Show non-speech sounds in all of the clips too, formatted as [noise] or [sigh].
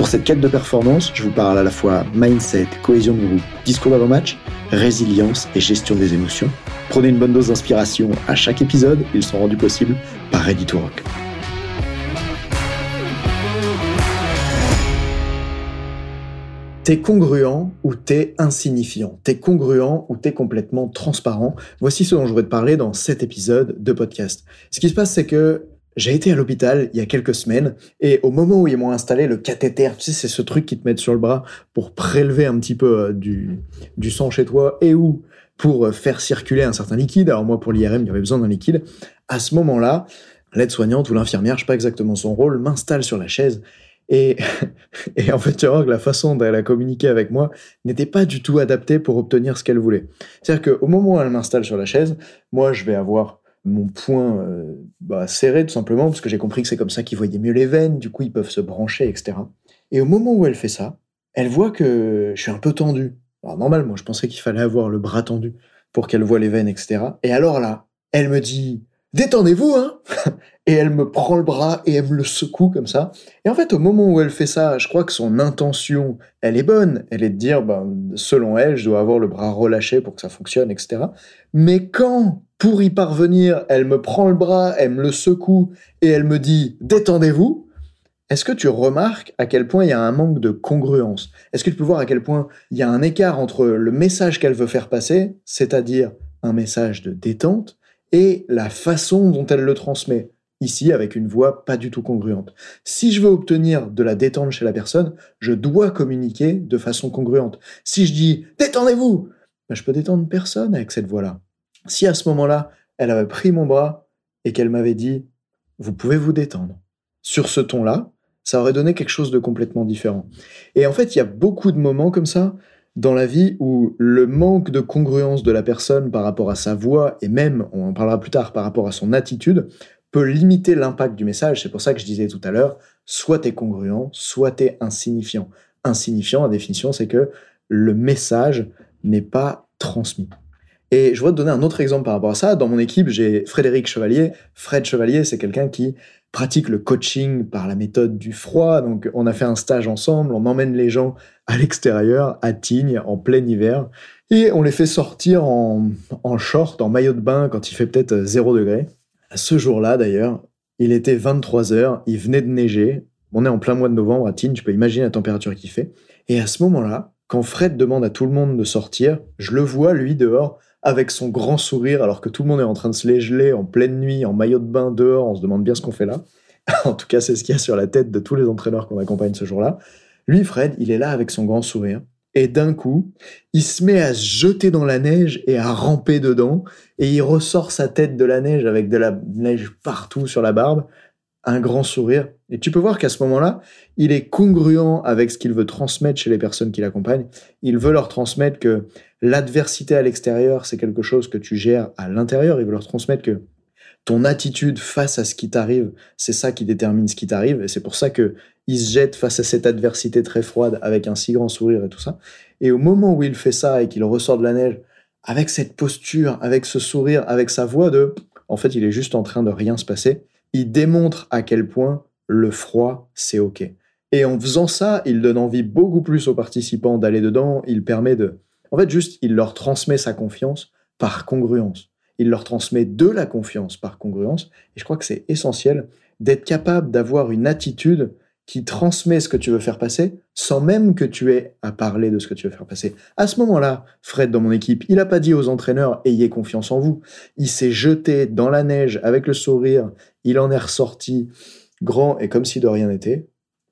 Pour cette quête de performance, je vous parle à la fois mindset, cohésion de groupe, discours d'avant-match, résilience et gestion des émotions. Prenez une bonne dose d'inspiration à chaque épisode, ils sont rendus possibles par Ready to Rock. T'es congruent ou t'es insignifiant? T'es congruent ou t'es complètement transparent? Voici ce dont je voudrais te parler dans cet épisode de podcast. Ce qui se passe, c'est que j'ai été à l'hôpital il y a quelques semaines et au moment où ils m'ont installé le cathéter, c'est ce truc qui te met sur le bras pour prélever un petit peu euh, du, du sang chez toi et ou pour euh, faire circuler un certain liquide. Alors moi, pour l'IRM, il y avait besoin d'un liquide. À ce moment-là, l'aide-soignante ou l'infirmière, je sais pas exactement son rôle, m'installe sur la chaise et, [laughs] et, en fait, tu vois que la façon dont elle a communiqué avec moi n'était pas du tout adaptée pour obtenir ce qu'elle voulait. C'est-à-dire qu'au moment où elle m'installe sur la chaise, moi, je vais avoir mon point euh, bah, serré tout simplement, parce que j'ai compris que c'est comme ça qu'ils voyaient mieux les veines, du coup ils peuvent se brancher, etc. Et au moment où elle fait ça, elle voit que je suis un peu tendu. Alors normal, moi je pensais qu'il fallait avoir le bras tendu pour qu'elle voit les veines, etc. Et alors là, elle me dit détendez-vous, hein [laughs] Et elle me prend le bras et elle me le secoue comme ça. Et en fait, au moment où elle fait ça, je crois que son intention, elle est bonne. Elle est de dire, ben, selon elle, je dois avoir le bras relâché pour que ça fonctionne, etc. Mais quand, pour y parvenir, elle me prend le bras, elle me le secoue et elle me dit détendez-vous, est-ce que tu remarques à quel point il y a un manque de congruence? Est-ce que tu peux voir à quel point il y a un écart entre le message qu'elle veut faire passer, c'est-à-dire un message de détente, et la façon dont elle le transmet Ici, avec une voix pas du tout congruente. Si je veux obtenir de la détente chez la personne, je dois communiquer de façon congruente. Si je dis détendez-vous, ben, je peux détendre personne avec cette voix-là. Si à ce moment-là, elle avait pris mon bras et qu'elle m'avait dit vous pouvez vous détendre. Sur ce ton-là, ça aurait donné quelque chose de complètement différent. Et en fait, il y a beaucoup de moments comme ça dans la vie où le manque de congruence de la personne par rapport à sa voix et même, on en parlera plus tard, par rapport à son attitude, peut limiter l'impact du message. C'est pour ça que je disais tout à l'heure, soit tu es congruent, soit tu es insignifiant. Insignifiant, la définition, c'est que le message n'est pas transmis. Et je voudrais te donner un autre exemple par rapport à ça. Dans mon équipe, j'ai Frédéric Chevalier. Fred Chevalier, c'est quelqu'un qui pratique le coaching par la méthode du froid. Donc, on a fait un stage ensemble. On emmène les gens à l'extérieur, à Tignes, en plein hiver. Et on les fait sortir en, en short, en maillot de bain quand il fait peut-être 0 degré. Ce jour-là, d'ailleurs, il était 23 heures, il venait de neiger. On est en plein mois de novembre à Tignes, tu peux imaginer la température qu'il fait. Et à ce moment-là, quand Fred demande à tout le monde de sortir, je le vois, lui, dehors, avec son grand sourire, alors que tout le monde est en train de se les geler en pleine nuit, en maillot de bain dehors, on se demande bien ce qu'on fait là. [laughs] en tout cas, c'est ce qu'il y a sur la tête de tous les entraîneurs qu'on accompagne ce jour-là. Lui, Fred, il est là avec son grand sourire. Et d'un coup, il se met à se jeter dans la neige et à ramper dedans, et il ressort sa tête de la neige avec de la neige partout sur la barbe, un grand sourire. Et tu peux voir qu'à ce moment-là, il est congruent avec ce qu'il veut transmettre chez les personnes qui l'accompagnent. Il veut leur transmettre que l'adversité à l'extérieur, c'est quelque chose que tu gères à l'intérieur. Il veut leur transmettre que ton attitude face à ce qui t'arrive, c'est ça qui détermine ce qui t'arrive. Et c'est pour ça que il se jette face à cette adversité très froide avec un si grand sourire et tout ça. Et au moment où il fait ça et qu'il ressort de la neige, avec cette posture, avec ce sourire, avec sa voix de, en fait, il est juste en train de rien se passer, il démontre à quel point le froid, c'est OK. Et en faisant ça, il donne envie beaucoup plus aux participants d'aller dedans, il permet de... En fait, juste, il leur transmet sa confiance par congruence. Il leur transmet de la confiance par congruence. Et je crois que c'est essentiel d'être capable d'avoir une attitude qui transmet ce que tu veux faire passer sans même que tu aies à parler de ce que tu veux faire passer. À ce moment-là, Fred, dans mon équipe, il n'a pas dit aux entraîneurs ayez confiance en vous. Il s'est jeté dans la neige avec le sourire, il en est ressorti grand et comme si de rien n'était,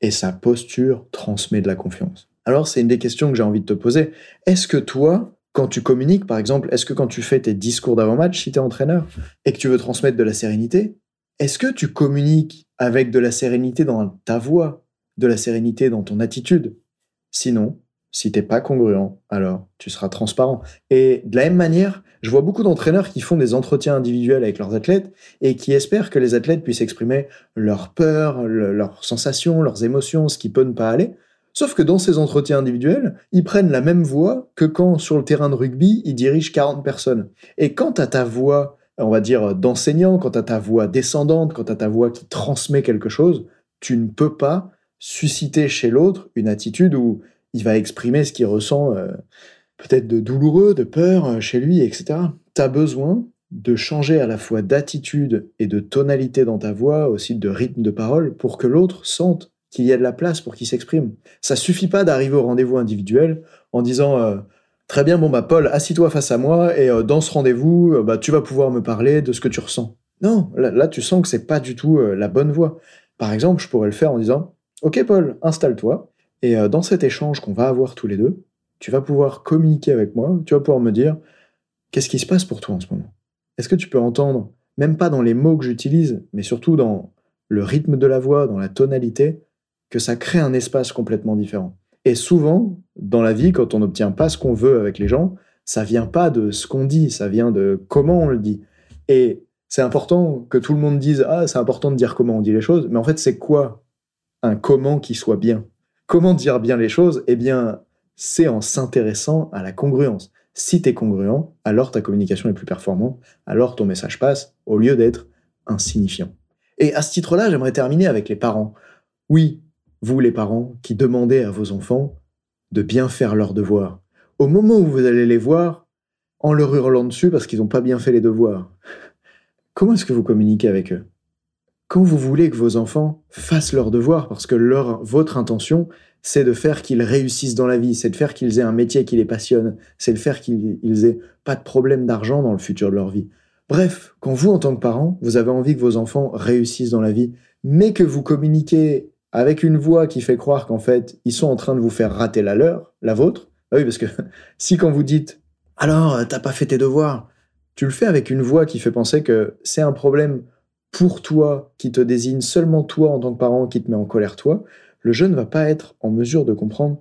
et sa posture transmet de la confiance. Alors, c'est une des questions que j'ai envie de te poser. Est-ce que toi, quand tu communiques, par exemple, est-ce que quand tu fais tes discours d'avant-match, si tu es entraîneur, et que tu veux transmettre de la sérénité, est-ce que tu communiques avec de la sérénité dans ta voix, de la sérénité dans ton attitude? Sinon, Si t'es pas congruent, alors tu seras transparent. Et de la même manière, je vois beaucoup d'entraîneurs qui font des entretiens individuels avec leurs athlètes et qui espèrent que les athlètes puissent exprimer leurs peurs, leurs sensations, leurs émotions, ce qui peut ne pas aller. Sauf que dans ces entretiens individuels, ils prennent la même voix que quand sur le terrain de rugby, ils dirigent 40 personnes. Et quand à ta voix, on va dire, d'enseignant, quand à ta voix descendante, quand à ta voix qui transmet quelque chose, tu ne peux pas susciter chez l'autre une attitude où il va exprimer ce qu'il ressent, euh, peut-être de douloureux, de peur euh, chez lui, etc. Tu as besoin de changer à la fois d'attitude et de tonalité dans ta voix, aussi de rythme de parole, pour que l'autre sente qu'il y a de la place pour qu'il s'exprime. Ça suffit pas d'arriver au rendez-vous individuel en disant euh, très bien, bon bah Paul, assis-toi face à moi et dans ce rendez-vous, bah tu vas pouvoir me parler de ce que tu ressens. Non, là, tu sens que c'est pas du tout la bonne voie. Par exemple, je pourrais le faire en disant Ok Paul, installe-toi, et euh, dans cet échange qu'on va avoir tous les deux, tu vas pouvoir communiquer avec moi, tu vas pouvoir me dire qu'est-ce qui se passe pour toi en ce moment? Est-ce que tu peux entendre, même pas dans les mots que j'utilise, mais surtout dans le rythme de la voix, dans la tonalité, que ça crée un espace complètement différent? Et souvent, dans la vie, quand on n'obtient pas ce qu'on veut avec les gens, ça vient pas de ce qu'on dit, ça vient de comment on le dit. Et c'est important que tout le monde dise ah c'est important de dire comment on dit les choses, mais en fait c'est quoi un comment qui soit bien? Comment dire bien les choses? Eh bien, c'est en s'intéressant à la congruence. Si tu es congruent, alors ta communication est plus performante, alors ton message passe au lieu d'être insignifiant. Et à ce titre-là, j'aimerais terminer avec les parents. Oui, vous les parents qui demandez à vos enfants de bien faire leurs devoirs. Au moment où vous allez les voir, en leur hurlant dessus parce qu'ils n'ont pas bien fait les devoirs. [laughs] Comment est-ce que vous communiquez avec eux? Quand vous voulez que vos enfants fassent leurs devoirs, parce que leur, votre intention, c'est de faire qu'ils réussissent dans la vie, c'est de faire qu'ils aient un métier qui les passionne, c'est de faire qu'ils aient pas de problème d'argent dans le futur de leur vie. Bref, quand vous, en tant que parent, vous avez envie que vos enfants réussissent dans la vie, mais que vous communiquez avec une voix qui fait croire qu'en fait, ils sont en train de vous faire rater la leur, la vôtre, bah oui, parce que [laughs] si quand vous dites alors, t'as pas fait tes devoirs, tu le fais avec une voix qui fait penser que c'est un problème pour toi, qui te désigne seulement toi en tant que parent, qui te met en colère toi, le jeune ne va pas être en mesure de comprendre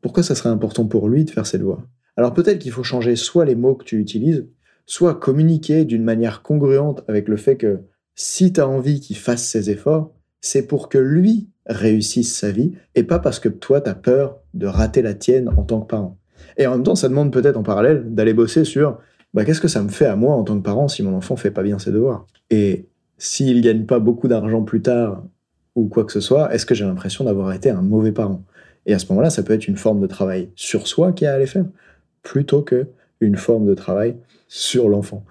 pourquoi ça serait important pour lui de faire ses devoirs. Alors peut-être qu'il faut changer soit les mots que tu utilises, soit communiquer d'une manière congruente avec le fait que si tu as envie qu'il fasse ses efforts, c'est pour que lui réussisse sa vie et pas parce que toi tu as peur de rater la tienne en tant que parent. Et en même temps, ça demande peut-être en parallèle d'aller bosser sur bah, qu'est-ce que ça me fait à moi en tant que parent si mon enfant fait pas bien ses devoirs? Et s'il gagne pas beaucoup d'argent plus tard ou quoi que ce soit, est-ce que j'ai l'impression d'avoir été un mauvais parent? Et à ce moment-là, ça peut être une forme de travail sur soi qui a à aller faire, plutôt que une forme de travail sur l'enfant.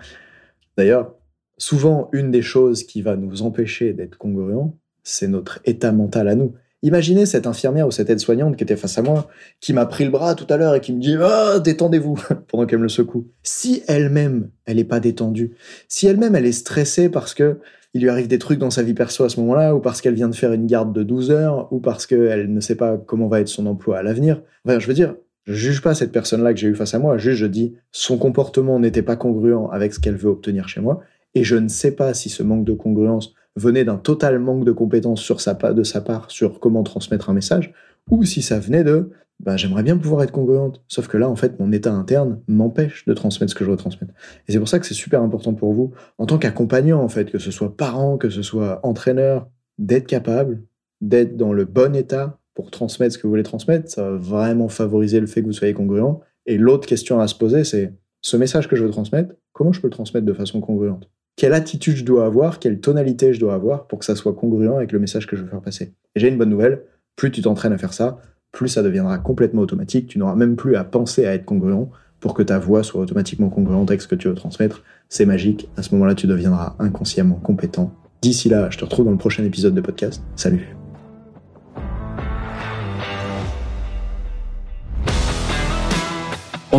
D'ailleurs, souvent, une des choses qui va nous empêcher d'être congruents, c'est notre état mental à nous. Imaginez cette infirmière ou cette aide-soignante qui était face à moi, qui m'a pris le bras tout à l'heure et qui me dit Ah, détendez-vous [laughs] pendant qu'elle me le secoue. Si elle-même, elle n'est pas détendue, si elle-même, elle est stressée parce que il lui arrive des trucs dans sa vie perso à ce moment-là, ou parce qu'elle vient de faire une garde de 12 heures, ou parce qu'elle ne sait pas comment va être son emploi à l'avenir. Enfin, je veux dire, je juge pas cette personne-là que j'ai eu face à moi, juste je dis son comportement n'était pas congruent avec ce qu'elle veut obtenir chez moi, et je ne sais pas si ce manque de congruence venait d'un total manque de compétences de sa part sur comment transmettre un message, ou si ça venait de bah, j'aimerais bien pouvoir être congruente. Sauf que là, en fait, mon état interne m'empêche de transmettre ce que je veux transmettre. Et c'est pour ça que c'est super important pour vous, en tant qu'accompagnant, en fait, que ce soit parent, que ce soit entraîneur, d'être capable d'être dans le bon état pour transmettre ce que vous voulez transmettre. Ça va vraiment favoriser le fait que vous soyez congruent. Et l'autre question à se poser, c'est ce message que je veux transmettre, comment je peux le transmettre de façon congruente? Quelle attitude je dois avoir, quelle tonalité je dois avoir pour que ça soit congruent avec le message que je veux faire passer Et j'ai une bonne nouvelle, plus tu t'entraînes à faire ça, plus ça deviendra complètement automatique. Tu n'auras même plus à penser à être congruent pour que ta voix soit automatiquement congruente avec ce que tu veux transmettre. C'est magique. À ce moment-là, tu deviendras inconsciemment compétent. D'ici là, je te retrouve dans le prochain épisode de podcast. Salut.